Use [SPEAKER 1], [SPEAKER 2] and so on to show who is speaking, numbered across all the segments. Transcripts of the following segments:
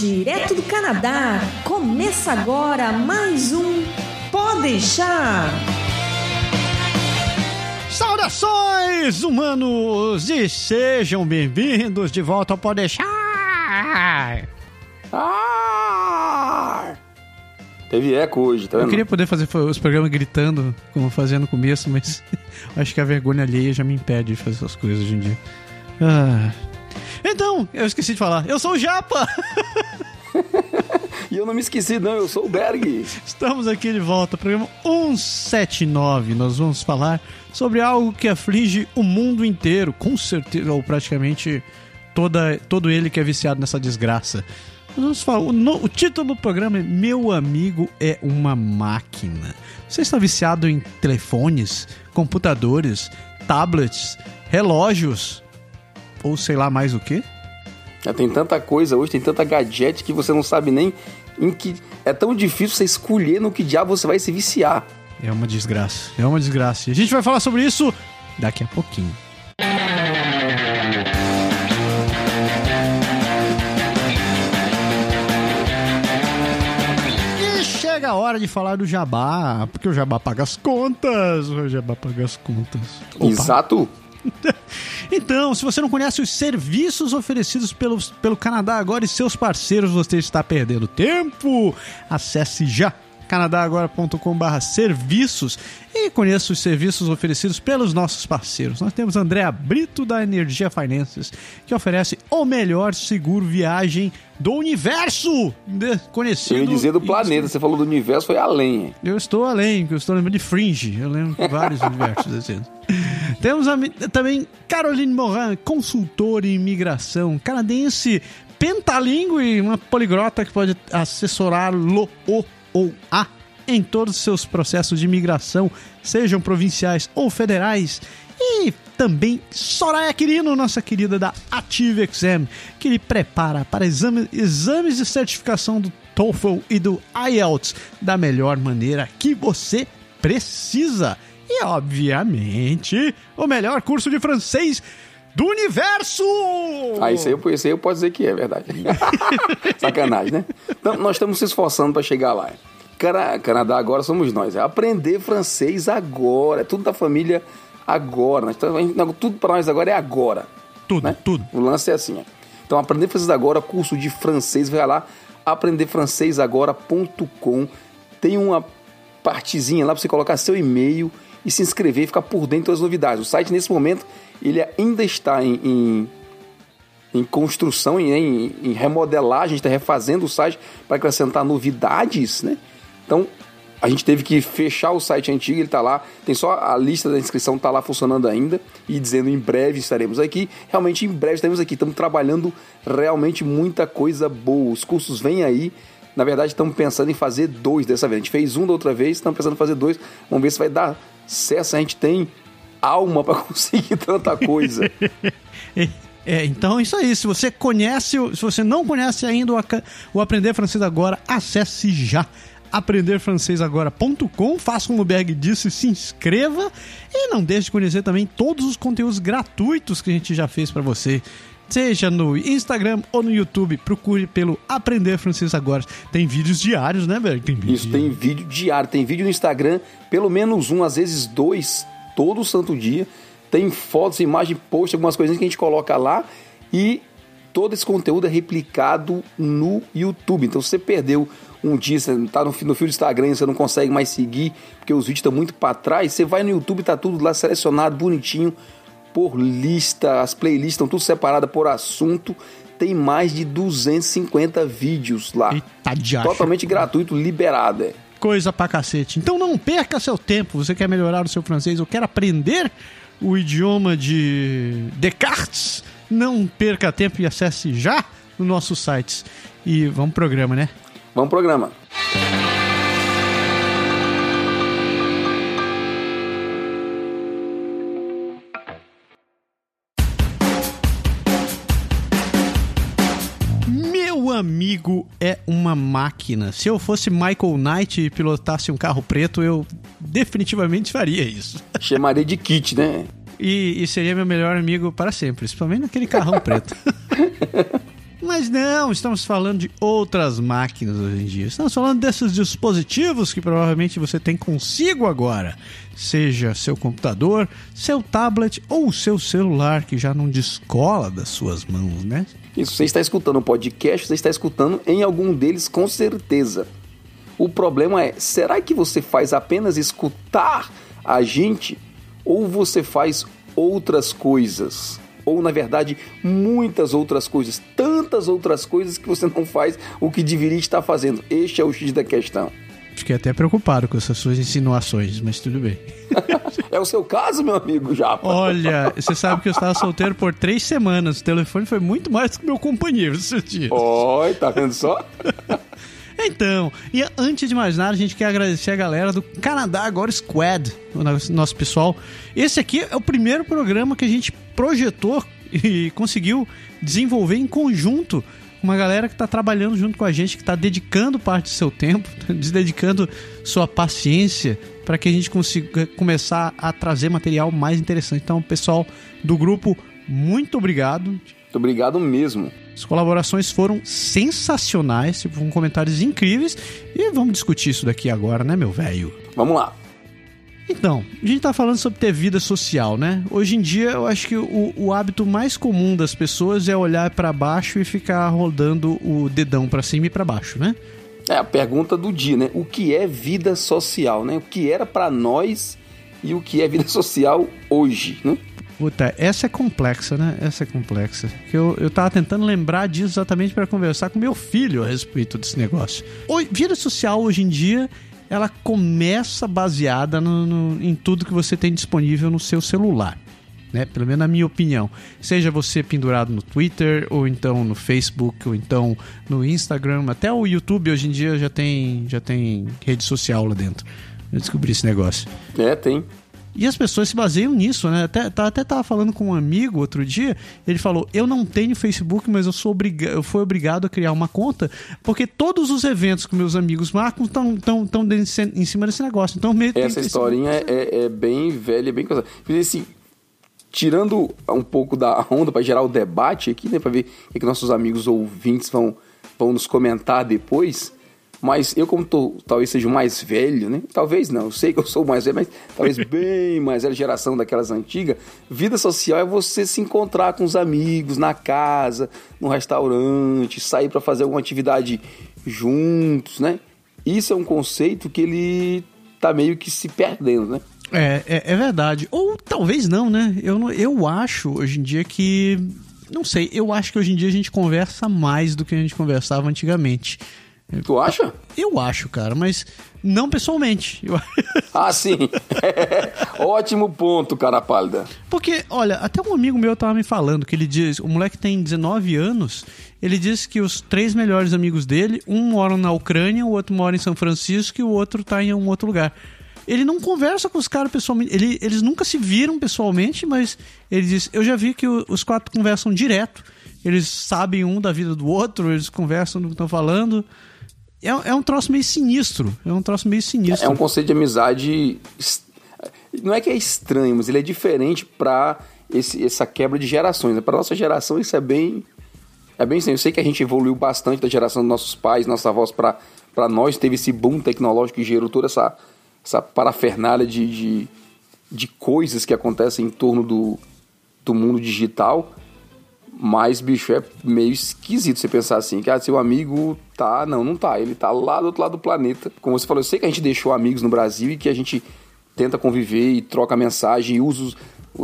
[SPEAKER 1] direto do Canadá. Começa agora mais um Pode deixar.
[SPEAKER 2] Saudações, humanos, e sejam bem-vindos de volta ao Pode deixar.
[SPEAKER 3] Ah! Teve eco hoje, tá vendo?
[SPEAKER 2] Eu queria poder fazer os programas gritando, como eu fazia no começo, mas acho que a vergonha alheia já me impede de fazer essas coisas hoje em dia. Ah. Então, eu esqueci de falar. Eu sou o Japa!
[SPEAKER 3] e eu não me esqueci, não, eu sou o Berg.
[SPEAKER 2] Estamos aqui de volta, programa 179. Nós vamos falar sobre algo que aflige o mundo inteiro, com certeza, ou praticamente toda, todo ele que é viciado nessa desgraça. Vamos falar, o, no, o título do programa é Meu Amigo é uma Máquina. Você está viciado em telefones, computadores, tablets, relógios, ou sei lá mais o que?
[SPEAKER 3] Já tem tanta coisa hoje, tem tanta gadget que você não sabe nem em que. É tão difícil você escolher no que diabo você vai se viciar.
[SPEAKER 2] É uma desgraça, é uma desgraça. E a gente vai falar sobre isso daqui a pouquinho. E chega a hora de falar do jabá, porque o jabá paga as contas, o jabá paga as contas.
[SPEAKER 3] Opa. Exato.
[SPEAKER 2] Então, se você não conhece os serviços oferecidos pelo, pelo Canadá agora e seus parceiros, você está perdendo tempo. Acesse já canadagora.com.br serviços e conheça os serviços oferecidos pelos nossos parceiros. Nós temos Andréa Brito da Energia Finances, que oferece o melhor seguro viagem do universo conhecido.
[SPEAKER 3] Eu ia dizer do planeta, você falou do universo, foi além.
[SPEAKER 2] Eu estou além, eu estou lembrando de Fringe, eu lembro de vários universos assim. Temos a, também Caroline Morin, consultora em imigração, canadense, pentalingue, uma poligrota que pode assessorá-lo ou a em todos os seus processos de imigração, sejam provinciais ou federais. E também Soraya Quirino, nossa querida da Ative Exam, que lhe prepara para exame, exames de certificação do TOEFL e do IELTS da melhor maneira que você precisa. E, obviamente, o melhor curso de francês do universo!
[SPEAKER 3] Ah, isso aí, eu, isso aí eu posso dizer que é verdade. Sacanagem, né? Então, nós estamos se esforçando para chegar lá. Canadá agora somos nós. É aprender francês agora. É tudo da família agora. tudo para nós agora é agora.
[SPEAKER 2] Tudo, né? tudo.
[SPEAKER 3] O lance é assim. Então, aprender francês agora, curso de francês, vai lá, aprenderfrancesagora.com. Tem uma partezinha lá para você colocar seu e-mail e se inscrever e ficar por dentro das novidades. O site, nesse momento, ele ainda está em, em, em construção, em, em, remodelagem, a gente está refazendo o site para acrescentar novidades, né? Então, a gente teve que fechar o site antigo, ele está lá, tem só a lista da inscrição, está lá funcionando ainda, e dizendo em breve estaremos aqui. Realmente, em breve estaremos aqui, estamos trabalhando realmente muita coisa boa. Os cursos vêm aí, na verdade, estamos pensando em fazer dois dessa vez. A gente fez um da outra vez, estamos pensando em fazer dois. Vamos ver se vai dar certo, a gente tem alma para conseguir tanta coisa.
[SPEAKER 2] É, então é isso aí. Se você conhece, se você não conhece ainda o Aprender Francês Agora, acesse já aprenderfrancesagora.com, faça um bag disso e se inscreva. E não deixe de conhecer também todos os conteúdos gratuitos que a gente já fez para você. Seja no Instagram ou no YouTube, procure pelo Aprender Francês Agora. Tem vídeos diários, né, velho?
[SPEAKER 3] Isso, diário. tem vídeo diário. Tem vídeo no Instagram, pelo menos um, às vezes dois, todo santo dia. Tem fotos, imagem, post, algumas coisinhas que a gente coloca lá. E todo esse conteúdo é replicado no YouTube. Então, se você perdeu um dia, você tá no, no fio do Instagram você não consegue mais seguir, porque os vídeos estão muito para trás, você vai no YouTube, tá tudo lá selecionado, bonitinho, por lista, as playlists estão tudo separadas por assunto. Tem mais de 250 vídeos lá. Eita, totalmente gratuito, liberado. É.
[SPEAKER 2] Coisa pra cacete. Então não perca seu tempo. Você quer melhorar o seu francês ou quer aprender o idioma de Descartes? Não perca tempo e acesse já no nosso site. E vamos pro programa, né?
[SPEAKER 3] Vamos pro programa.
[SPEAKER 2] Amigo é uma máquina. Se eu fosse Michael Knight e pilotasse um carro preto, eu definitivamente faria isso.
[SPEAKER 3] Chamaria de kit, né?
[SPEAKER 2] E, e seria meu melhor amigo para sempre, principalmente naquele carrão preto. Mas não, estamos falando de outras máquinas hoje em dia. Estamos falando desses dispositivos que provavelmente você tem consigo agora. Seja seu computador, seu tablet ou seu celular que já não descola das suas mãos, né?
[SPEAKER 3] Isso, você está escutando um podcast, você está escutando em algum deles com certeza. O problema é, será que você faz apenas escutar a gente ou você faz outras coisas? Ou, na verdade, muitas outras coisas, tantas outras coisas que você não faz o que deveria estar fazendo. Este é o X da questão.
[SPEAKER 2] Fiquei até preocupado com essas suas insinuações, mas tudo bem.
[SPEAKER 3] é o seu caso, meu amigo Japa?
[SPEAKER 2] Olha, você sabe que eu estava solteiro por três semanas. O telefone foi muito mais do que meu companheiro esses dias.
[SPEAKER 3] Oi, tá vendo só?
[SPEAKER 2] Então, e antes de mais nada, a gente quer agradecer a galera do Canadá Agora Squad, o nosso pessoal. Esse aqui é o primeiro programa que a gente projetou e conseguiu desenvolver em conjunto uma galera que está trabalhando junto com a gente, que está dedicando parte do seu tempo, dedicando sua paciência para que a gente consiga começar a trazer material mais interessante. Então, pessoal do grupo, muito obrigado. Muito
[SPEAKER 3] obrigado mesmo.
[SPEAKER 2] As colaborações foram sensacionais, tipo, com comentários incríveis. E vamos discutir isso daqui agora, né, meu velho?
[SPEAKER 3] Vamos lá.
[SPEAKER 2] Então, a gente tá falando sobre ter vida social, né? Hoje em dia, eu acho que o, o hábito mais comum das pessoas é olhar para baixo e ficar rodando o dedão para cima e para baixo, né?
[SPEAKER 3] É a pergunta do dia, né? O que é vida social, né? O que era para nós e o que é vida social hoje, né?
[SPEAKER 2] Puta, essa é complexa, né? Essa é complexa. Eu, eu tava tentando lembrar disso exatamente para conversar com meu filho a respeito desse negócio. O, vida social hoje em dia, ela começa baseada no, no, em tudo que você tem disponível no seu celular. Né? Pelo menos na minha opinião. Seja você pendurado no Twitter, ou então no Facebook, ou então no Instagram, até o YouTube hoje em dia já tem, já tem rede social lá dentro. Eu descobri esse negócio.
[SPEAKER 3] É, tem.
[SPEAKER 2] E as pessoas se baseiam nisso, né? Até, tá, até tava falando com um amigo outro dia, ele falou: Eu não tenho Facebook, mas eu sou obrigado, eu fui obrigado a criar uma conta, porque todos os eventos que meus amigos marcam estão tão, tão em cima desse negócio. Então, meio
[SPEAKER 3] Essa historinha é, é, bem velha, bem coisa. Assim, tirando um pouco da onda para gerar o debate aqui, né? Para ver o que nossos amigos ouvintes vão, vão nos comentar depois. Mas eu, como tô, talvez seja o mais velho, né? Talvez não, eu sei que eu sou o mais velho, mas talvez bem mais velho, geração daquelas antigas. Vida social é você se encontrar com os amigos na casa, no restaurante, sair para fazer alguma atividade juntos, né? Isso é um conceito que ele tá meio que se perdendo, né?
[SPEAKER 2] É, é, é verdade. Ou talvez não, né? Eu, eu acho hoje em dia que. Não sei, eu acho que hoje em dia a gente conversa mais do que a gente conversava antigamente.
[SPEAKER 3] Tu acha?
[SPEAKER 2] Eu acho, cara, mas não pessoalmente. Eu...
[SPEAKER 3] ah, sim. Ótimo ponto, cara pálida.
[SPEAKER 2] Porque, olha, até um amigo meu tava me falando que ele diz, o moleque tem 19 anos, ele diz que os três melhores amigos dele, um mora na Ucrânia, o outro mora em São Francisco e o outro tá em um outro lugar. Ele não conversa com os caras pessoalmente, ele, eles nunca se viram pessoalmente, mas ele diz, eu já vi que o, os quatro conversam direto, eles sabem um da vida do outro, eles conversam do que estão falando. É, é um troço meio sinistro. É um troço meio sinistro.
[SPEAKER 3] É um conceito de amizade. Não é que é estranho, mas ele é diferente para essa quebra de gerações. Né? Para nossa geração, isso é bem. É bem estranho. Eu sei que a gente evoluiu bastante da geração dos nossos pais, nossos avós, para nós. Teve esse boom tecnológico que gerou toda essa, essa parafernália de, de, de coisas que acontecem em torno do, do mundo digital. Mas, bicho, é meio esquisito você pensar assim, que ah, seu amigo tá. Não, não tá. Ele tá lá do outro lado do planeta. Como você falou, eu sei que a gente deixou amigos no Brasil e que a gente tenta conviver e troca mensagem e usa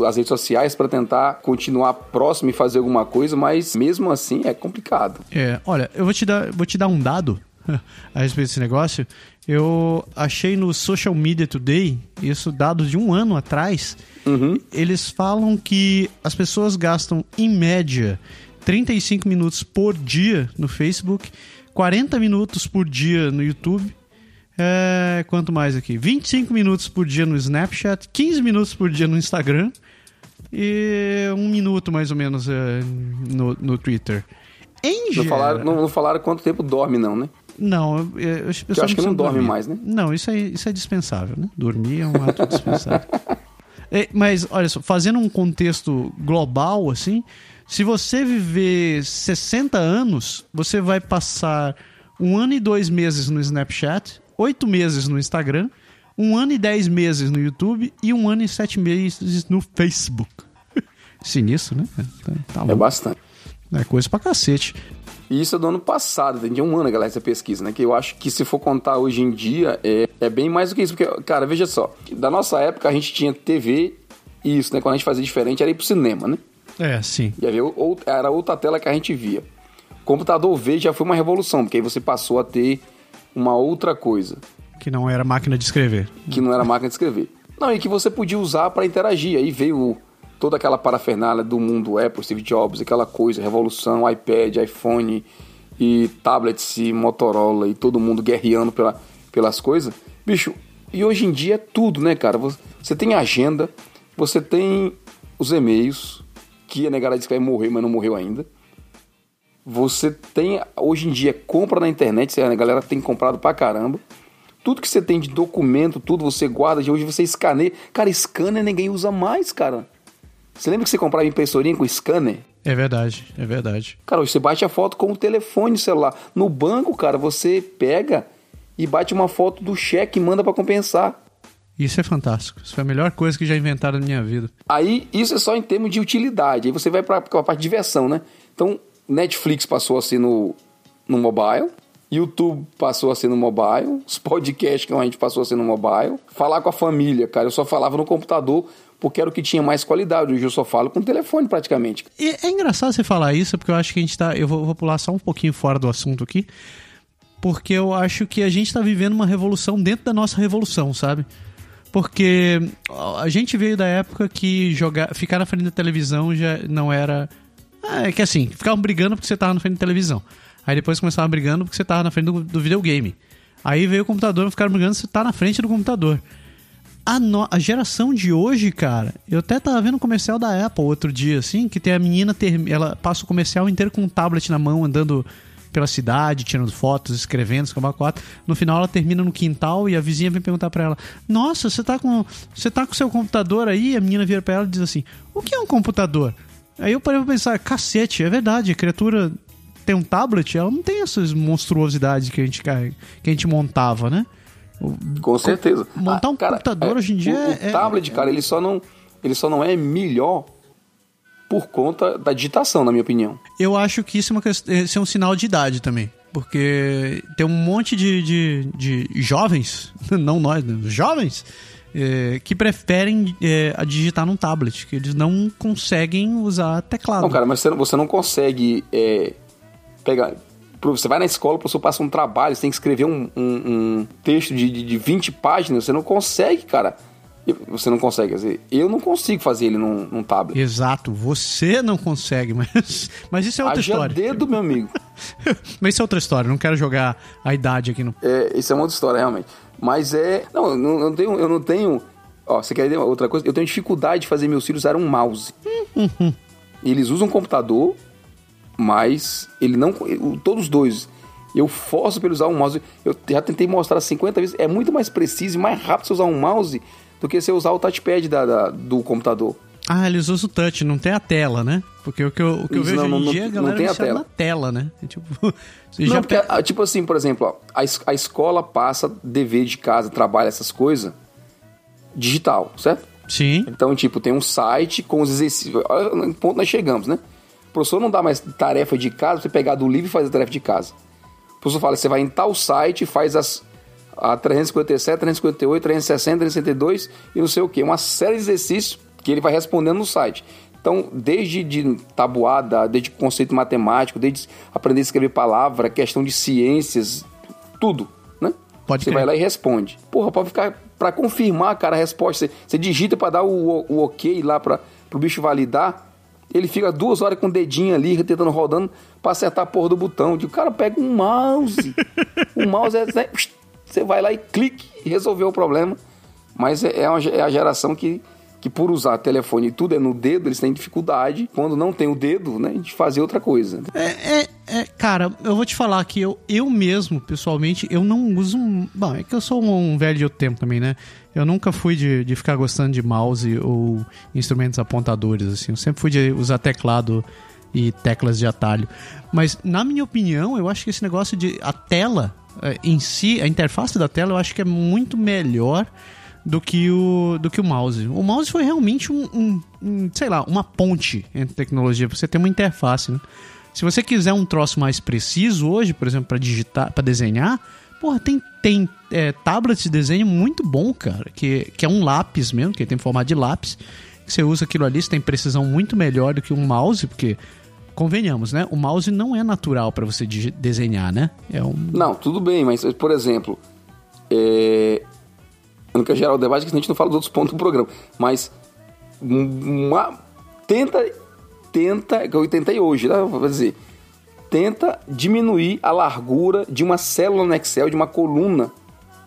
[SPEAKER 3] as redes sociais para tentar continuar próximo e fazer alguma coisa, mas mesmo assim é complicado.
[SPEAKER 2] É, olha, eu vou te dar, vou te dar um dado a respeito desse negócio. Eu achei no Social Media Today, isso dados de um ano atrás, uhum. eles falam que as pessoas gastam, em média, 35 minutos por dia no Facebook, 40 minutos por dia no YouTube, é, quanto mais aqui? 25 minutos por dia no Snapchat, 15 minutos por dia no Instagram e um minuto mais ou menos é, no, no Twitter.
[SPEAKER 3] Em não, falaram, não, não falaram quanto tempo dorme, não, né?
[SPEAKER 2] Não,
[SPEAKER 3] eu, eu, eu acho que não dorme dormir. mais, né?
[SPEAKER 2] Não, isso é, isso é dispensável, né? Dormir é um ato dispensável. é, mas, olha só, fazendo um contexto global, assim, Se você viver 60 anos, você vai passar um ano e dois meses no Snapchat, oito meses no Instagram, um ano e dez meses no YouTube e um ano e sete meses no Facebook. Sinistro, né? Tá, tá
[SPEAKER 3] É bastante.
[SPEAKER 2] É coisa pra cacete.
[SPEAKER 3] E isso é do ano passado, tem de um ano, galera, essa pesquisa, né? Que eu acho que se for contar hoje em dia, é, é bem mais do que isso. Porque, cara, veja só, da nossa época a gente tinha TV e isso, né? Quando a gente fazia diferente era ir pro cinema, né?
[SPEAKER 2] É, sim.
[SPEAKER 3] E aí, ou- era outra tela que a gente via. Computador V já foi uma revolução, porque aí você passou a ter uma outra coisa,
[SPEAKER 2] Que não era máquina de escrever.
[SPEAKER 3] que não era máquina de escrever. Não, e que você podia usar para interagir. Aí veio toda aquela parafernália do mundo Apple, Steve Jobs, aquela coisa, revolução, iPad, iPhone e tablets e Motorola e todo mundo guerreando pela, pelas coisas. Bicho, e hoje em dia é tudo, né, cara? Você tem agenda, você tem os e-mails, que a negada disse que vai morrer, mas não morreu ainda. Você tem, hoje em dia, compra na internet, a galera tem comprado pra caramba. Tudo que você tem de documento, tudo você guarda, de hoje você escaneia. Cara, scanner ninguém usa mais, cara. Você lembra que você comprava impressorinha com scanner?
[SPEAKER 2] É verdade, é verdade.
[SPEAKER 3] Cara, hoje você bate a foto com o telefone celular. No banco, cara, você pega e bate uma foto do cheque e manda pra compensar.
[SPEAKER 2] Isso é fantástico. Isso foi a melhor coisa que já inventaram na minha vida.
[SPEAKER 3] Aí, isso é só em termos de utilidade. Aí você vai pra, pra parte de diversão, né? Então, Netflix passou a ser no, no mobile. YouTube passou a ser no mobile. Os podcasts que a gente passou a ser no mobile. Falar com a família, cara. Eu só falava no computador porque era o que tinha mais qualidade. Hoje eu só falo com o telefone praticamente.
[SPEAKER 2] E é engraçado você falar isso, porque eu acho que a gente tá. Eu vou, vou pular só um pouquinho fora do assunto aqui. Porque eu acho que a gente tá vivendo uma revolução dentro da nossa revolução, sabe? Porque a gente veio da época que jogar, ficar na frente da televisão já não era. Ah, É que assim, ficavam brigando porque você tava na frente da televisão. Aí depois começavam brigando porque você tava na frente do, do videogame. Aí veio o computador e ficaram brigando porque você tá na frente do computador. A, no- a geração de hoje, cara, eu até tava vendo um comercial da Apple outro dia, assim, que tem a menina, ter, ela passa o comercial inteiro com um tablet na mão, andando pela cidade, tirando fotos, escrevendo, escamba quatro. No final ela termina no quintal e a vizinha vem perguntar pra ela: Nossa, você tá com. Você tá com seu computador aí? E a menina vira pra ela e diz assim: O que é um computador? Aí eu parei pra pensar, cacete, é verdade, a criatura tem um tablet, ela não tem essas monstruosidades que a gente, que a gente montava, né?
[SPEAKER 3] Com certeza.
[SPEAKER 2] montar um computador hoje em dia
[SPEAKER 3] o,
[SPEAKER 2] é-
[SPEAKER 3] O tablet, cara, ele só, não, ele só não é melhor por conta da digitação, na minha opinião.
[SPEAKER 2] Eu acho que isso é, uma, esse é um sinal de idade também. Porque tem um monte de, de, de jovens, não nós, né? jovens, eh, que preferem a digitar num tablet, que eles não conseguem usar teclado.
[SPEAKER 3] Não, cara, mas você, não- você não consegue é, pegar. Você vai na escola, o professor passa um trabalho, você tem que escrever um, um- um texto de, de, de 20 páginas, você não consegue, cara. Você não consegue, quer dizer, eu não consigo fazer ele num, num tablet.
[SPEAKER 2] Exato, você não consegue, mas, mas isso é outra
[SPEAKER 3] Haja
[SPEAKER 2] história.
[SPEAKER 3] dedo, meu amigo.
[SPEAKER 2] mas isso é outra história, não quero jogar a idade aqui no.
[SPEAKER 3] É, isso é uma outra história, realmente. Mas é. Não, eu não, tenho. Eu não tenho. Ó, você quer dizer outra coisa? Eu tenho dificuldade de fazer meus filhos usar um mouse. Eles usam um computador, mas ele não. Todos os dois. Eu forço para ele usar um mouse. Eu já tentei mostrar 50 vezes. É muito mais preciso e mais rápido você usar um mouse do que você usar o touchpad da, da- do computador.
[SPEAKER 2] Ah, eles usam o touch, não tem a tela, né? Porque o que eu, o que eu vejo
[SPEAKER 3] não,
[SPEAKER 2] hoje em
[SPEAKER 3] não-
[SPEAKER 2] dia, a
[SPEAKER 3] não
[SPEAKER 2] galera
[SPEAKER 3] tem a tela.
[SPEAKER 2] na tela, né? É Tipo,
[SPEAKER 3] Não,
[SPEAKER 2] já
[SPEAKER 3] porque, ah, tipo assim, por exemplo, ó, a, a escola passa dever de casa, trabalha essas coisas digital, certo?
[SPEAKER 2] Sim.
[SPEAKER 3] Então, tipo, tem um site com os exercícios. Olha ponto nós chegamos, né? O professor não dá mais tarefa de casa, você pegar do livro e fazer a tarefa de casa. O professor fala, você vai em tal site e faz as a 357, 358, 360, 362 e não sei o que. Uma série de exercícios que ele vai respondendo no site. Então, desde de tabuada, desde conceito matemático, desde aprender a escrever palavra, questão de ciências, tudo, né?
[SPEAKER 2] Pode
[SPEAKER 3] Você
[SPEAKER 2] crer.
[SPEAKER 3] vai lá e responde. Porra, pode ficar pra confirmar, cara, a resposta. Você, você digita pra dar o, o ok lá pra, pro bicho validar. Ele fica duas horas com o dedinho ali, tentando rodando pra acertar a porra do botão. O cara pega um mouse. o mouse é. né, Você vai lá e clique e resolveu o problema. Mas é, é, uma, é a geração que, que, por usar telefone e tudo é no dedo, eles têm dificuldade, quando não tem o dedo, né, de fazer outra coisa.
[SPEAKER 2] É, é, é, cara, eu vou te falar que eu, eu mesmo, pessoalmente, eu não uso. Bom, é que eu sou um velho de outro tempo também, né? Eu nunca fui de, de ficar gostando de mouse ou instrumentos apontadores, assim. Eu sempre fui de usar teclado e teclas de atalho. Mas, na minha opinião, eu acho que esse negócio de a tela eh, em si, a interface da tela, eu acho que é muito melhor do que o, do que o mouse. O mouse foi realmente um, um, um sei lá, uma ponte entre tecnologia. Você tem uma interface, né? Se você quiser um troço mais preciso hoje, por exemplo, para digitar, para desenhar, porra, tem, tem é, tablet de desenho muito bom, cara, que, que é um lápis mesmo, que tem formato de lápis. Que você usa aquilo ali, você tem precisão muito melhor do que um mouse, porque convenhamos, né? O mouse não é natural para você desenhar, né? É um...
[SPEAKER 3] Não, tudo bem, mas, por exemplo, é... não quero gerar o debate, que a gente não fala dos outros pontos do programa, mas uma... tenta, tenta, que eu tentei hoje, né? Vou dizer, tenta diminuir a largura de uma célula no Excel, de uma coluna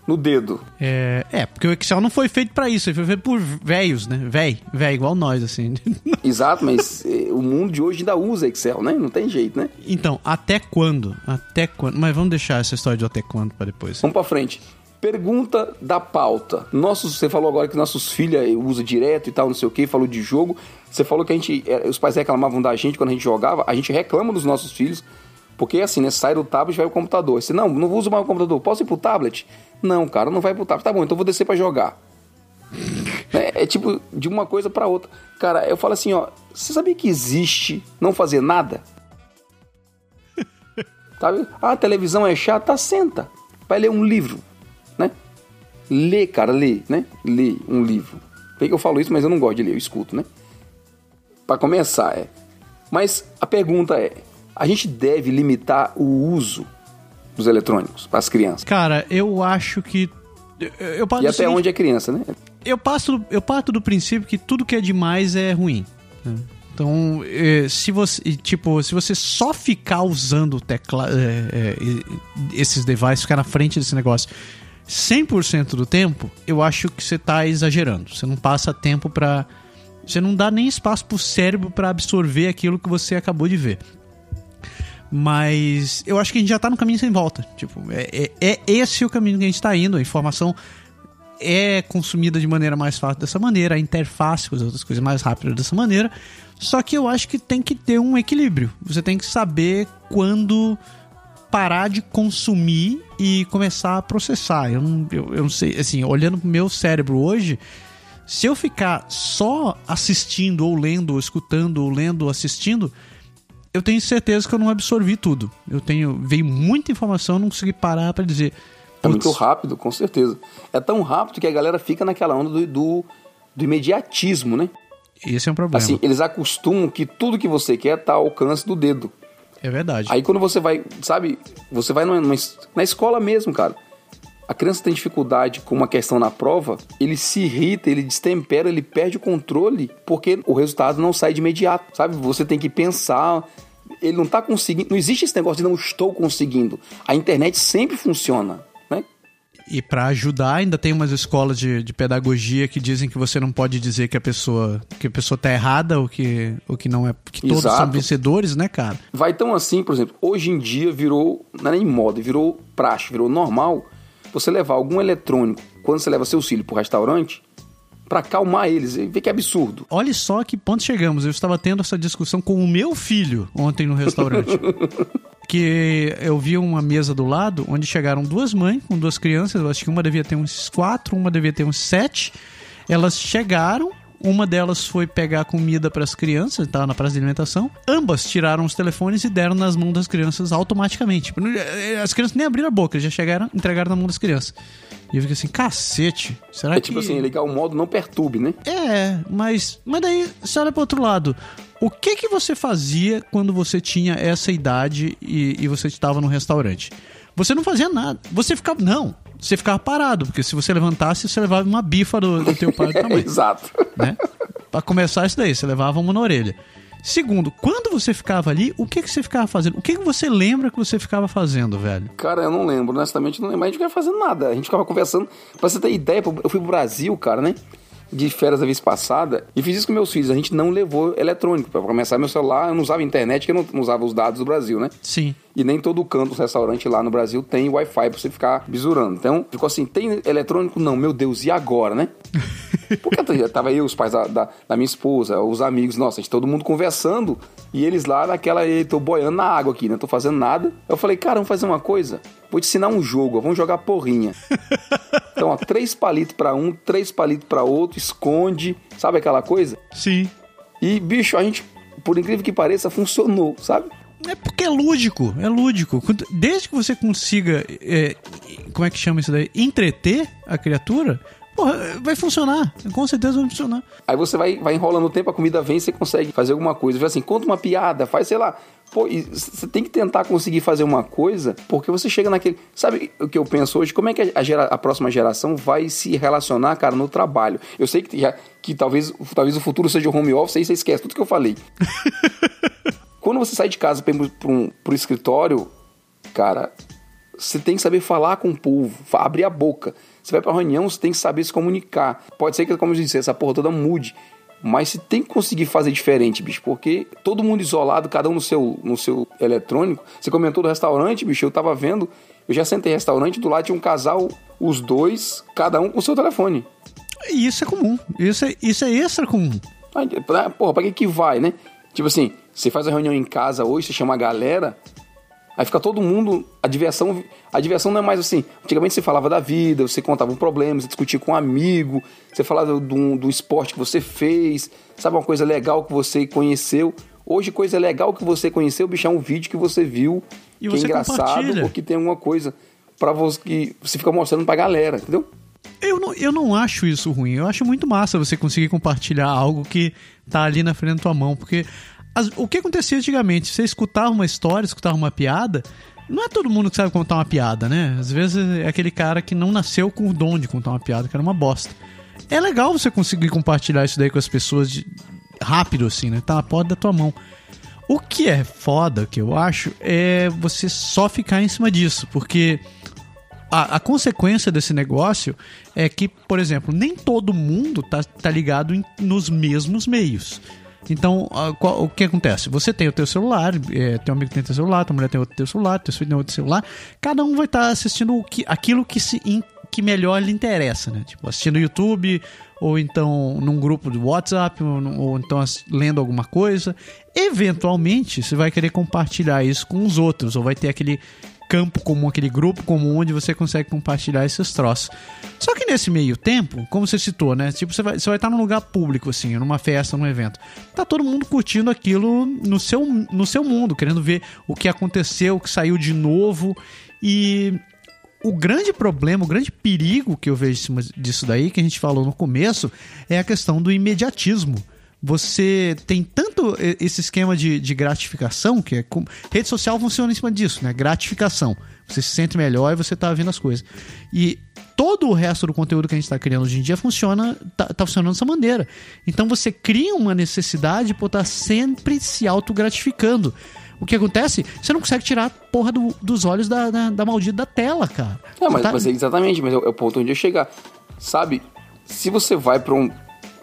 [SPEAKER 3] no dedo.
[SPEAKER 2] É, é porque o Excel não foi feito para isso, ele foi feito por velhos, né? Véi, véi, igual nós, assim.
[SPEAKER 3] Exato, mas eh, o mundo de hoje ainda usa Excel, né? Não tem jeito, né?
[SPEAKER 2] Então, até quando? Até quando? Mas vamos deixar essa história de até quando para depois.
[SPEAKER 3] Vamos para frente. Pergunta da pauta. Nossos, você falou agora que nossos filhos usam direto e tal, não sei o que, falou de jogo. Você falou que a gente, eh, os pais reclamavam da gente quando a gente jogava. A gente reclama dos nossos filhos porque assim, né? Sai do tablet vai o computador. Você, não, não uso mais o computador. Posso ir pro tablet? Não, cara, não vai pro tablet. Tá bom, então vou descer para jogar. é, é, tipo de uma coisa para outra. Cara, eu falo assim, ó. Você sabia que existe não fazer nada? Sabe? Ah, televisão é chata, senta. Vai ler um livro? Lê, cara, lê, né? Lê um livro. Bem que eu falo isso, mas eu não gosto de ler, eu escuto, né? Para começar, é. Mas a pergunta é: a gente deve limitar o uso dos eletrônicos para as crianças?
[SPEAKER 2] Cara, eu acho que.
[SPEAKER 3] Eu, eu e até seguinte, onde é criança, né?
[SPEAKER 2] Eu, passo, eu parto do princípio que tudo que é demais é ruim. Né? Então, eh, se você, tipo, se você só ficar usando tecla, é, é, esses devices, ficar na frente desse negócio 100% do tempo, eu acho que você está exagerando. Você não passa tempo para você não dá nem espaço para o cérebro para absorver aquilo que você acabou de ver. Mas eu acho que a gente já tá no caminho sem volta. Tipo, é, é, é esse o caminho que a gente tá indo. A informação é consumida de maneira mais fácil dessa maneira, a interface com as outras coisas mais rápidas dessa maneira. Só que eu acho que tem que ter um equilíbrio. Você tem que saber quando parar de consumir e começar a processar. Eu não, eu, eu não sei, assim, olhando pro meu cérebro hoje, se eu ficar só assistindo, ou lendo, ou escutando, ou lendo, ou assistindo, eu tenho certeza que eu não absorvi tudo. Eu tenho veio muita informação, eu não consegui parar para dizer.
[SPEAKER 3] É muito rápido, com certeza. É tão rápido que a galera fica naquela onda do, do, do imediatismo, né?
[SPEAKER 2] Esse é um problema.
[SPEAKER 3] Assim, eles acostumam que tudo que você quer tá ao alcance do dedo.
[SPEAKER 2] É verdade.
[SPEAKER 3] Aí quando você vai, sabe, você vai numa, na escola mesmo, cara a criança tem dificuldade com uma questão na prova, ele se irrita, ele destempera, ele perde o controle, porque o resultado não sai de imediato, sabe? Você tem que pensar, ele não está conseguindo. Não existe esse negócio de não estou conseguindo. A internet sempre funciona.
[SPEAKER 2] E para ajudar, ainda tem umas escolas de, de pedagogia que dizem que você não pode dizer que a pessoa que a pessoa tá errada ou que, ou que não é. que todos Exato. são vencedores, né, cara?
[SPEAKER 3] Vai tão assim, por exemplo, hoje em dia virou. Não é nem moda, virou praxe, virou normal você levar algum eletrônico quando você leva seu filho pro restaurante para acalmar eles. Vê que absurdo.
[SPEAKER 2] Olha só que ponto chegamos. Eu estava tendo essa discussão com o meu filho ontem no restaurante. que eu vi uma mesa do lado onde chegaram duas mães com duas crianças. Eu acho que uma devia ter uns quatro, uma devia ter uns sete. Elas chegaram uma delas foi pegar comida para as crianças, estava na praça de alimentação. Ambas tiraram os telefones e deram nas mãos das crianças automaticamente. As crianças nem abriram a boca, já chegaram, entregaram na mão das crianças. E eu fiquei assim, cacete, será
[SPEAKER 3] é
[SPEAKER 2] que...
[SPEAKER 3] tipo assim, ligar o modo não perturbe, né?
[SPEAKER 2] É, mas, mas daí você olha pro outro lado. O que que você fazia quando você tinha essa idade e, e você estava no restaurante? Você não fazia nada. Você ficava. Não, você ficava parado, porque se você levantasse, você levava uma bifa do, do teu pai também.
[SPEAKER 3] Exato.
[SPEAKER 2] Né? Pra começar isso daí, você levava uma na orelha. Segundo, quando você ficava ali, o que que você ficava fazendo? O que que você lembra que você ficava fazendo, velho?
[SPEAKER 3] Cara, eu não lembro, honestamente não lembro. A gente não ficava fazendo nada. A gente ficava conversando. Pra você ter ideia, eu fui pro Brasil, cara, né? De férias da vez passada e fiz isso com meus filhos. A gente não levou eletrônico. Para começar, meu celular, eu não usava internet, que eu não usava os dados do Brasil, né?
[SPEAKER 2] Sim.
[SPEAKER 3] E nem todo canto restaurante lá no Brasil tem Wi-Fi pra você ficar bisurando. Então, ficou assim: tem eletrônico? Não, meu Deus, e agora, né? Porque tava eu, os pais da, da, da, minha esposa, os amigos, nossa, a gente todo mundo conversando, e eles lá naquela, tô boiando na água aqui, né? Tô fazendo nada. Eu falei, cara, vamos fazer uma coisa? Vou te ensinar um jogo, vamos jogar porrinha. Então, ó, três palitos para um, três palitos para outro, esconde, sabe aquela coisa?
[SPEAKER 2] Sim.
[SPEAKER 3] E, bicho, a gente, por incrível que pareça, funcionou, sabe?
[SPEAKER 2] É porque é lúdico, é lúdico. Desde que você consiga, é, como é que chama isso daí? Entreter a criatura, porra, vai funcionar. Com certeza vai funcionar.
[SPEAKER 3] Aí você vai, vai enrolando o tempo, a comida vem, você consegue fazer alguma coisa. Assim, conta uma piada, faz, sei lá. Pô, você tem que tentar conseguir fazer uma coisa, porque você chega naquele. Sabe o que eu penso hoje? Como é que a, gera, a próxima geração vai se relacionar, cara, no trabalho? Eu sei que, já, que talvez, talvez o futuro seja o home office, aí você esquece tudo que eu falei. Quando você sai de casa para um, pro escritório, cara, você tem que saber falar com o povo, abrir a boca. Você vai pra reunião, você tem que saber se comunicar. Pode ser que, como eu disse, essa porra toda mude. Mas você tem que conseguir fazer diferente, bicho, porque todo mundo isolado, cada um no seu, no seu eletrônico. Você comentou do restaurante, bicho, eu tava vendo, eu já sentei em restaurante, do lado tinha um casal, os dois, cada um com o seu telefone.
[SPEAKER 2] Isso é comum, isso é, isso é extra comum.
[SPEAKER 3] Porra, pra que que vai, né? Tipo assim, você faz a reunião em casa hoje, você chama a galera, aí fica todo mundo. A diversão. A diversão não é mais assim. Antigamente você falava da vida, você contava um problema, você discutia com um amigo, você falava do, do esporte que você fez, sabe uma coisa legal que você conheceu. Hoje, coisa legal que você conheceu, bicho, é um vídeo que você viu, e que é engraçado, ou que tem alguma coisa para você que você fica mostrando pra galera, entendeu?
[SPEAKER 2] Eu não, eu não acho isso ruim. Eu acho muito massa você conseguir compartilhar algo que tá ali na frente da tua mão. Porque as, o que acontecia antigamente? Você escutava uma história, escutava uma piada. Não é todo mundo que sabe contar uma piada, né? Às vezes é aquele cara que não nasceu com o dom de contar uma piada, que era uma bosta. É legal você conseguir compartilhar isso daí com as pessoas de, rápido, assim, né? Tá na porta da tua mão. O que é foda, que eu acho, é você só ficar em cima disso, porque a, a, consequência desse negócio é que, por exemplo, nem todo mundo tá, tá ligado em, nos mesmos meios. Então, a, qual, o que acontece? Você tem o teu celular, é, tem um amigo tem o teu celular, tua mulher tem o teu celular, teu filho tem outro celular. Cada um vai estar tá assistindo o que, aquilo que, se, que melhor lhe interessa, né? Tipo, assistindo YouTube, ou então num grupo de WhatsApp, ou, ou então lendo alguma coisa. Eventualmente, você vai querer compartilhar isso com os outros, ou vai ter aquele campo comum, aquele grupo comum onde você consegue compartilhar esses troços. Só que nesse meio tempo, como você citou, né? Tipo, você vai, você vai estar num lugar público, assim, numa festa, num evento. Tá todo mundo curtindo aquilo no seu, no seu mundo, querendo ver o que aconteceu, o que saiu de novo. E o grande problema, o grande perigo que eu vejo disso daí, que a gente falou no começo, é a questão do imediatismo você tem tanto esse esquema de, de gratificação, que é. Com, rede social funciona em cima disso, né? Gratificação. Você se sente melhor e você tá vendo as coisas. E todo o resto do conteúdo que a gente está criando hoje em dia funciona, tá, tá, funcionando dessa maneira. Então você cria uma necessidade por estar tá sempre se autogratificando. O que acontece? Você não consegue tirar a porra do, dos olhos da, da, da, maldita da tela, cara.
[SPEAKER 3] Não, mas,
[SPEAKER 2] tá...
[SPEAKER 3] mas é exatamente, mas é, é o ponto onde eu chegar. Sabe, se você vai para um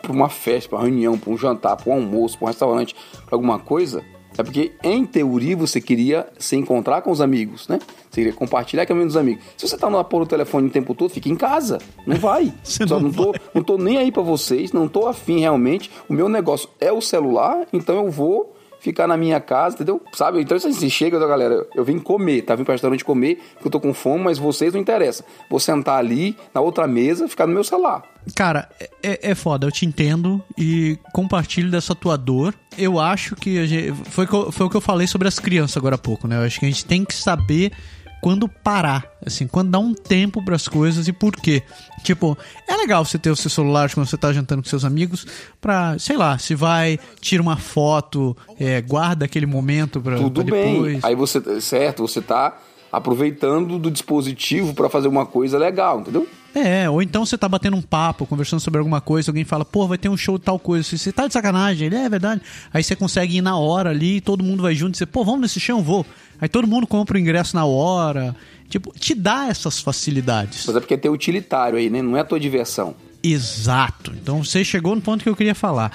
[SPEAKER 3] para uma festa, para uma reunião, para um jantar, para um almoço, para um restaurante, para alguma coisa, é porque, em teoria, você queria se encontrar com os amigos, né? Você queria compartilhar com os amigos. Se você tá no por o telefone o tempo todo, fica em casa. Não vai. Só não, não, tô, não tô nem aí para vocês, não tô afim realmente. O meu negócio é o celular, então eu vou ficar na minha casa, entendeu? Sabe? Então, assim, chega, galera, eu vim comer, tá? Vim pra restaurante comer, porque eu tô com fome, mas vocês não interessa. Vou sentar ali, na outra mesa, ficar no meu celular.
[SPEAKER 2] Cara, é, é foda, eu te entendo e compartilho dessa tua dor. Eu acho que gente, foi, foi o que eu falei sobre as crianças agora há pouco, né? Eu acho que a gente tem que saber quando parar, assim, quando dar um tempo para as coisas e por quê. Tipo, é legal você ter o seu celular quando você tá jantando com seus amigos pra, sei lá, se vai, tira uma foto, é, guarda aquele momento pra,
[SPEAKER 3] Tudo
[SPEAKER 2] pra depois.
[SPEAKER 3] bem. Aí você, certo, você tá aproveitando do dispositivo para fazer uma coisa legal, entendeu?
[SPEAKER 2] É, ou então você tá batendo um papo, conversando sobre alguma coisa, alguém fala, pô, vai ter um show de tal coisa. Você tá de sacanagem, ele é, é verdade. Aí você consegue ir na hora ali, todo mundo vai junto e você, pô, vamos nesse show, vou. Aí todo mundo compra o ingresso na hora. Tipo, te dá essas facilidades.
[SPEAKER 3] Mas é porque tem utilitário aí, né? Não é a tua diversão.
[SPEAKER 2] Exato. Então você chegou no ponto que eu queria falar.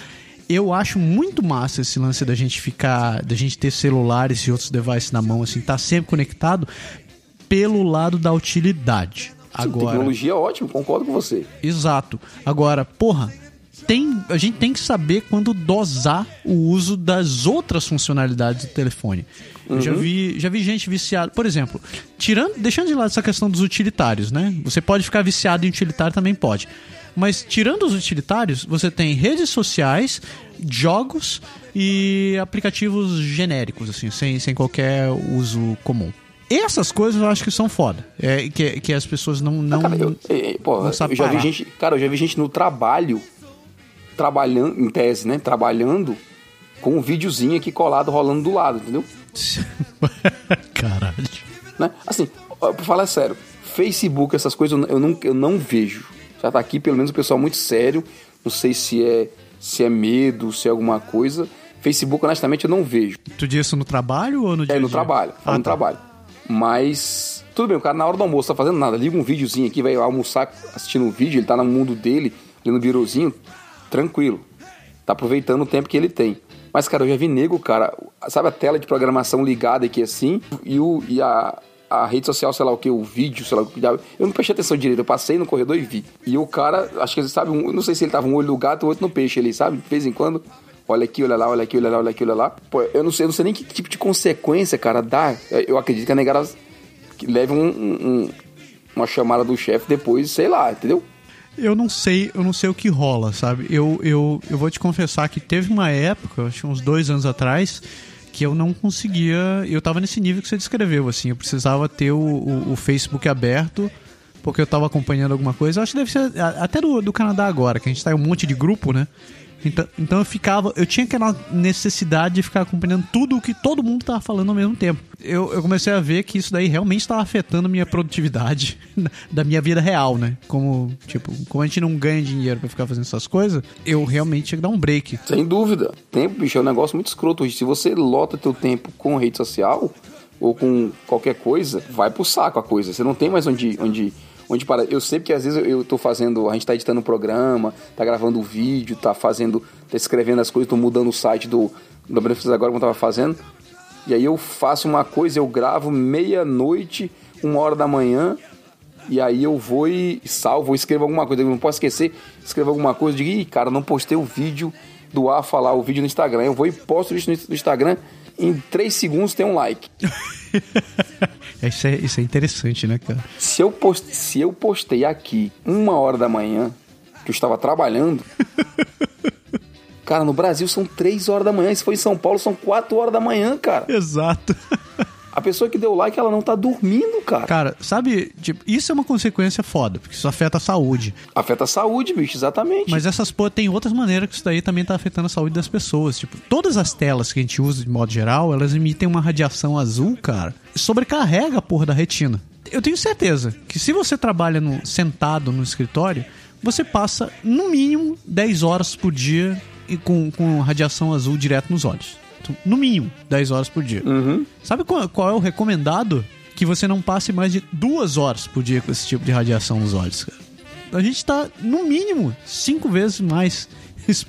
[SPEAKER 2] Eu acho muito massa esse lance da gente ficar, da gente ter celulares e outros devices na mão, assim, tá sempre conectado pelo lado da utilidade. Agora,
[SPEAKER 3] tecnologia é ótimo, concordo com você.
[SPEAKER 2] Exato. Agora, porra, tem, a gente tem que saber quando dosar o uso das outras funcionalidades do telefone. Eu já vi, já vi gente viciada. Por exemplo, tirando, deixando de lado essa questão dos utilitários, né? Você pode ficar viciado em utilitário, também pode. Mas tirando os utilitários, você tem redes sociais, jogos e aplicativos genéricos, assim, sem, sem qualquer uso comum. Essas coisas eu acho que são foda. É, que, que as pessoas não. não,
[SPEAKER 3] Cara, eu, eh, pô,
[SPEAKER 2] não sabem
[SPEAKER 3] eu já vi
[SPEAKER 2] parar.
[SPEAKER 3] gente, cara, eu já vi gente no trabalho trabalhando em tese, né, trabalhando com um videozinho aqui colado rolando do lado, entendeu?
[SPEAKER 2] Caralho.
[SPEAKER 3] Né? Assim, pra falar sério, Facebook, essas coisas eu não, eu não vejo. Já tá aqui pelo menos o pessoal muito sério. Não sei se é se é medo, se é alguma coisa. Facebook, honestamente, eu não vejo.
[SPEAKER 2] Tu diz isso no trabalho ou no dia
[SPEAKER 3] É no
[SPEAKER 2] dia?
[SPEAKER 3] trabalho,
[SPEAKER 2] Ah,
[SPEAKER 3] no
[SPEAKER 2] tá.
[SPEAKER 3] trabalho. Mas tudo bem, o cara na hora do almoço tá fazendo nada, liga um videozinho aqui, vai almoçar assistindo um vídeo, ele tá no mundo dele, ali no birozinho, tranquilo. Tá aproveitando o tempo que ele tem. Mas, cara, eu já vi nego, cara, sabe a tela de programação ligada aqui assim, e, o, e a, a rede social, sei lá o que, o vídeo, sei lá o que. Eu não prestei atenção direito, eu passei no corredor e vi. E o cara, acho que ele sabe, um, não sei se ele tava um olho no gato o outro no peixe ali, sabe? De vez em quando. Olha aqui, olha lá, olha aqui, olha lá, olha aqui, olha lá. Pô, eu não sei, eu não sei nem que tipo de consequência, cara, dá. Eu acredito que a negada leve um, um- uma chamada do chefe depois, sei lá, entendeu?
[SPEAKER 2] Eu não sei, eu não sei o que rola, sabe? Eu, eu, eu vou te confessar que teve uma época, acho uns dois anos atrás, que eu não conseguia. Eu tava nesse nível que você descreveu, assim. Eu precisava ter o, o, o Facebook aberto, porque eu tava acompanhando alguma coisa. Eu acho que deve ser até do, do Canadá agora, que a gente tá em um monte de grupo, né? Então, então eu ficava, eu tinha aquela necessidade de ficar acompanhando tudo o que todo mundo tava falando ao mesmo tempo. Eu, eu comecei a ver que isso daí realmente estava afetando minha produtividade da minha vida real, né? Como, tipo, como a gente não ganha dinheiro pra ficar fazendo essas coisas, eu realmente tinha que dar um break.
[SPEAKER 3] Sem dúvida. Tempo, bicho, é um negócio muito escroto. Se você lota teu tempo com rede social ou com qualquer coisa, vai pro saco a coisa. Você não tem mais onde, onde, onde parar. Eu sei que às vezes eu, tô fazendo, a gente tá editando o programa, tá gravando o vídeo, tá fazendo, tá escrevendo as coisas, tô mudando o site do, do Benefícios agora como eu tava fazendo. E aí eu faço uma coisa, eu gravo meia-noite, uma hora da manhã, e aí eu vou e salvo, escrevo alguma coisa. Eu não posso esquecer, escrevo alguma coisa, digo, ih, cara, não postei o vídeo do A falar, o vídeo no Instagram. Eu vou e posto isso no Instagram, em 3 segundos tem um like.
[SPEAKER 2] Isso é, isso é interessante, né, cara?
[SPEAKER 3] Se eu, post, se eu postei aqui uma hora da manhã, que eu estava trabalhando, cara, no Brasil são 3 horas da manhã. Se for em São Paulo, são 4 horas da manhã, cara.
[SPEAKER 2] Exato.
[SPEAKER 3] A pessoa que deu like, ela não tá dormindo, cara.
[SPEAKER 2] Cara, sabe, tipo, isso é uma consequência foda, porque isso afeta a saúde.
[SPEAKER 3] Afeta a saúde, bicho, exatamente.
[SPEAKER 2] Mas essas porra tem outras maneiras que isso daí também tá afetando a saúde das pessoas. Tipo, todas as telas que a gente usa de modo geral, elas emitem uma radiação azul, cara, sobrecarrega a porra da retina. Eu tenho certeza que se você trabalha no, sentado no escritório, você passa no mínimo 10 horas por dia e com, com radiação azul direto nos olhos. No mínimo 10 horas por dia.
[SPEAKER 3] Uhum.
[SPEAKER 2] Sabe qual, qual é o recomendado? Que você não passe mais de duas horas por dia com esse tipo de radiação nos olhos, cara. A gente tá, no mínimo, cinco vezes mais.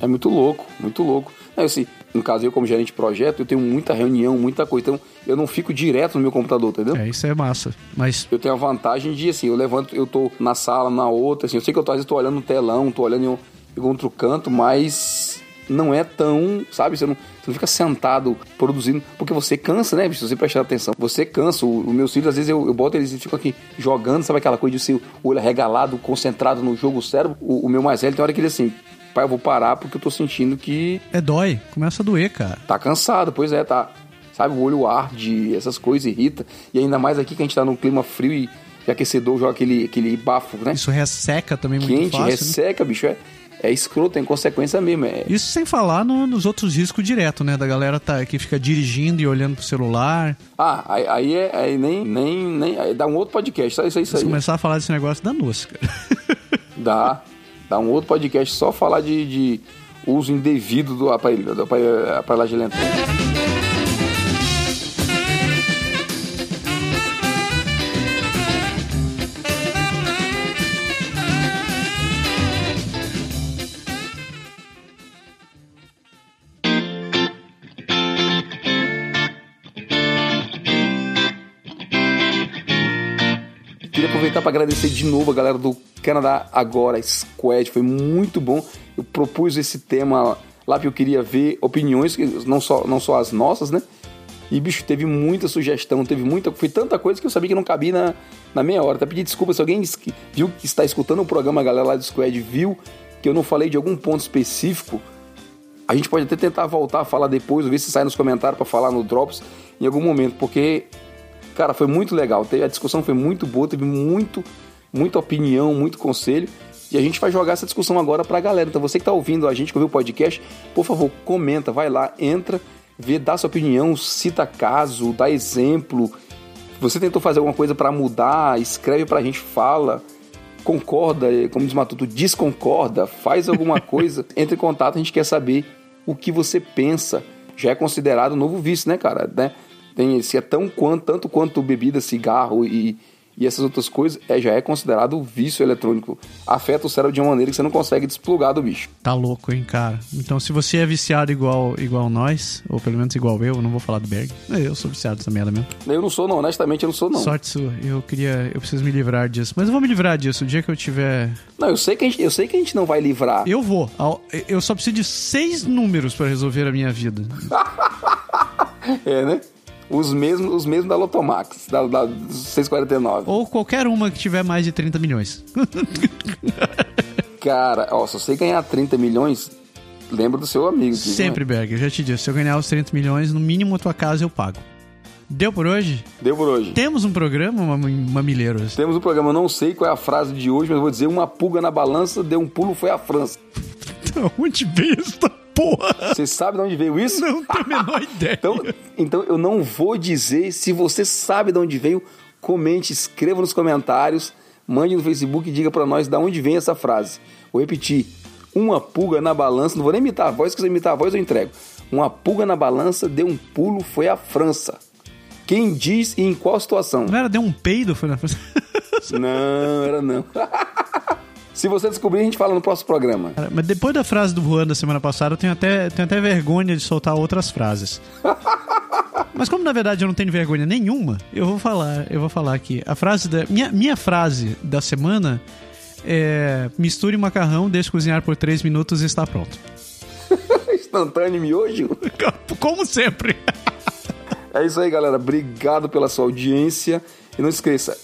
[SPEAKER 3] É muito louco, muito louco. É, assim, no caso, eu como gerente de projeto, eu tenho muita reunião, muita coisa. Então, eu não fico direto no meu computador, entendeu?
[SPEAKER 2] É, isso é massa. Mas
[SPEAKER 3] Eu tenho a vantagem de, assim, eu levanto, eu tô na sala, na outra, assim, eu sei que eu tô, às vezes tô olhando no telão, tô olhando em, um- em outro canto, mas não é tão, sabe, você não, você não fica sentado produzindo, porque você cansa, né, bicho, se você prestar atenção, você cansa, o, o meus filhos, às vezes eu, eu boto eles e ficam aqui jogando, sabe aquela coisa de ser o olho arregalado, concentrado no jogo, o cérebro, o, o meu mais velho tem hora que ele assim, pai, eu vou parar porque eu tô sentindo que
[SPEAKER 2] é dói, começa a doer, cara.
[SPEAKER 3] Tá cansado, pois é, tá. Sabe, o olho arde, essas coisas irrita. E ainda mais aqui que a gente tá num clima frio e, e aquecedor joga aquele, aquele bafo, né?
[SPEAKER 2] Isso resseca também muito
[SPEAKER 3] Quente,
[SPEAKER 2] fácil. né?
[SPEAKER 3] resseca, bicho. É, é escroto, tem consequência mesmo. É,
[SPEAKER 2] Isso sem falar no- nos outros riscos direto, né? Da galera tá, que fica dirigindo e olhando pro celular.
[SPEAKER 3] Ah, aí, aí é aí nem, nem, nem. Dá um outro podcast, só isso aí. Isso
[SPEAKER 2] Se
[SPEAKER 3] aí.
[SPEAKER 2] começar a falar desse negócio, dá noce, cara.
[SPEAKER 3] Dá. Dá um outro podcast só falar de, de uso indevido do aparelho, do aparelho, aparelhagem eletrônica. Para agradecer de novo a galera do Canadá Agora Squad, foi muito bom. Eu propus esse tema lá que eu queria ver opiniões, não só, não só as nossas, né? E, bicho, teve muita sugestão, teve muita. Foi tanta coisa que eu sabia que não cabia na, na meia hora. Até pedir desculpa se alguém viu que está escutando o programa, a galera lá do Squad viu que eu não falei de algum ponto específico. A gente pode até tentar voltar a falar depois, ver se sai nos comentários para falar no Drops em algum momento, porque, cara, foi muito legal. A discussão foi muito boa, teve muito, muita opinião, muito conselho. E a gente vai jogar essa discussão agora pra galera. Então você que tá ouvindo a gente, que ouviu o podcast, por favor, comenta, vai lá, entra, vê, dá sua opinião, cita caso, dá exemplo. Você tentou fazer alguma coisa para mudar, escreve pra gente, fala concorda, como diz Matuto, desconcorda, faz alguma coisa, entre em contato, a gente quer saber o que você pensa. Já é considerado novo vício, né, cara? Né? Tem, se é tão quanto, tanto quanto bebida, cigarro e, e essas outras coisas, é, já é considerado vício eletrônico. Afeta o cérebro de uma maneira que você não consegue desplugar do bicho.
[SPEAKER 2] Tá louco, hein, cara? Então, se você é viciado igual, igual nós, ou pelo menos igual eu, eu não vou falar do Berg. Eu sou viciado dessa merda mesmo.
[SPEAKER 3] Eu não sou, não. Honestamente, eu não sou, não.
[SPEAKER 2] Sorte sua. Eu queria... Eu preciso me livrar disso. Mas eu vou me livrar disso o dia que eu tiver...
[SPEAKER 3] Não, eu sei que a gente, eu sei que a gente não vai livrar.
[SPEAKER 2] Eu vou. Eu só preciso de seis números para resolver a minha vida.
[SPEAKER 3] é, né? Os mesmos, os mesmos da Lotomax, da, da 649.
[SPEAKER 2] Ou qualquer uma que tiver mais de 30 milhões.
[SPEAKER 3] Cara, ó, se você ganhar 30 milhões, lembra do seu amigo. Aqui,
[SPEAKER 2] Sempre, né? Berg. Eu já te disse, se eu ganhar os 30 milhões, no mínimo a tua casa eu pago. Deu por hoje?
[SPEAKER 3] Deu por hoje.
[SPEAKER 2] Temos um programa, Mamileiros?
[SPEAKER 3] Temos um programa, eu não sei qual é a frase de hoje, mas vou dizer: uma pulga na balança, deu um pulo, foi a França.
[SPEAKER 2] Onde essa porra?
[SPEAKER 3] Você sabe de onde veio isso?
[SPEAKER 2] Não tenho a menor ideia.
[SPEAKER 3] Então, então eu não vou dizer. Se você sabe de onde veio, comente, escreva nos comentários, mande no Facebook e diga para nós de onde vem essa frase. Vou repetir. Uma pulga na balança, não vou nem imitar a voz, se quiser imitar a voz eu entrego. Uma pulga na balança, deu um pulo, foi a França. Quem diz e em qual situação?
[SPEAKER 2] Não era deu um peido, foi na França?
[SPEAKER 3] não, era não. Se você descobrir, a gente fala no próximo programa.
[SPEAKER 2] Mas depois da frase do Juan da semana passada, eu tenho até, tenho até vergonha de soltar outras frases. Mas como na verdade eu não tenho vergonha nenhuma, eu vou falar, eu vou falar aqui. A frase da minha, minha frase da semana é: misture macarrão, deixe cozinhar por 3 minutos e está pronto.
[SPEAKER 3] Instantâneo miojo?
[SPEAKER 2] Como sempre.
[SPEAKER 3] é isso aí, galera. Obrigado pela sua audiência. E não esqueça,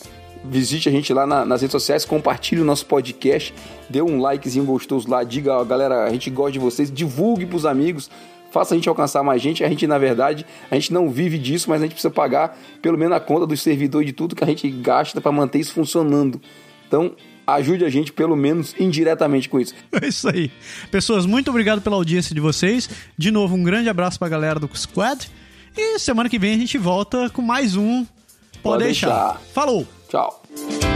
[SPEAKER 3] visite a gente lá na, nas redes sociais, compartilhe o nosso podcast, dê um likezinho gostoso lá, diga, galera, a gente gosta de vocês, divulgue pros amigos, faça a gente alcançar mais gente. A gente, na verdade, a gente não vive disso, mas a gente precisa pagar pelo menos a conta do servidor e de tudo que a gente gasta para manter isso funcionando. Então, ajude a gente, pelo menos indiretamente com isso.
[SPEAKER 2] É isso aí. Pessoas, muito obrigado pela audiência de vocês. De novo, um grande abraço pra galera do Squad. E semana que vem a gente volta com mais um Pode, Pode deixar. deixar. Falou!
[SPEAKER 3] Ciao.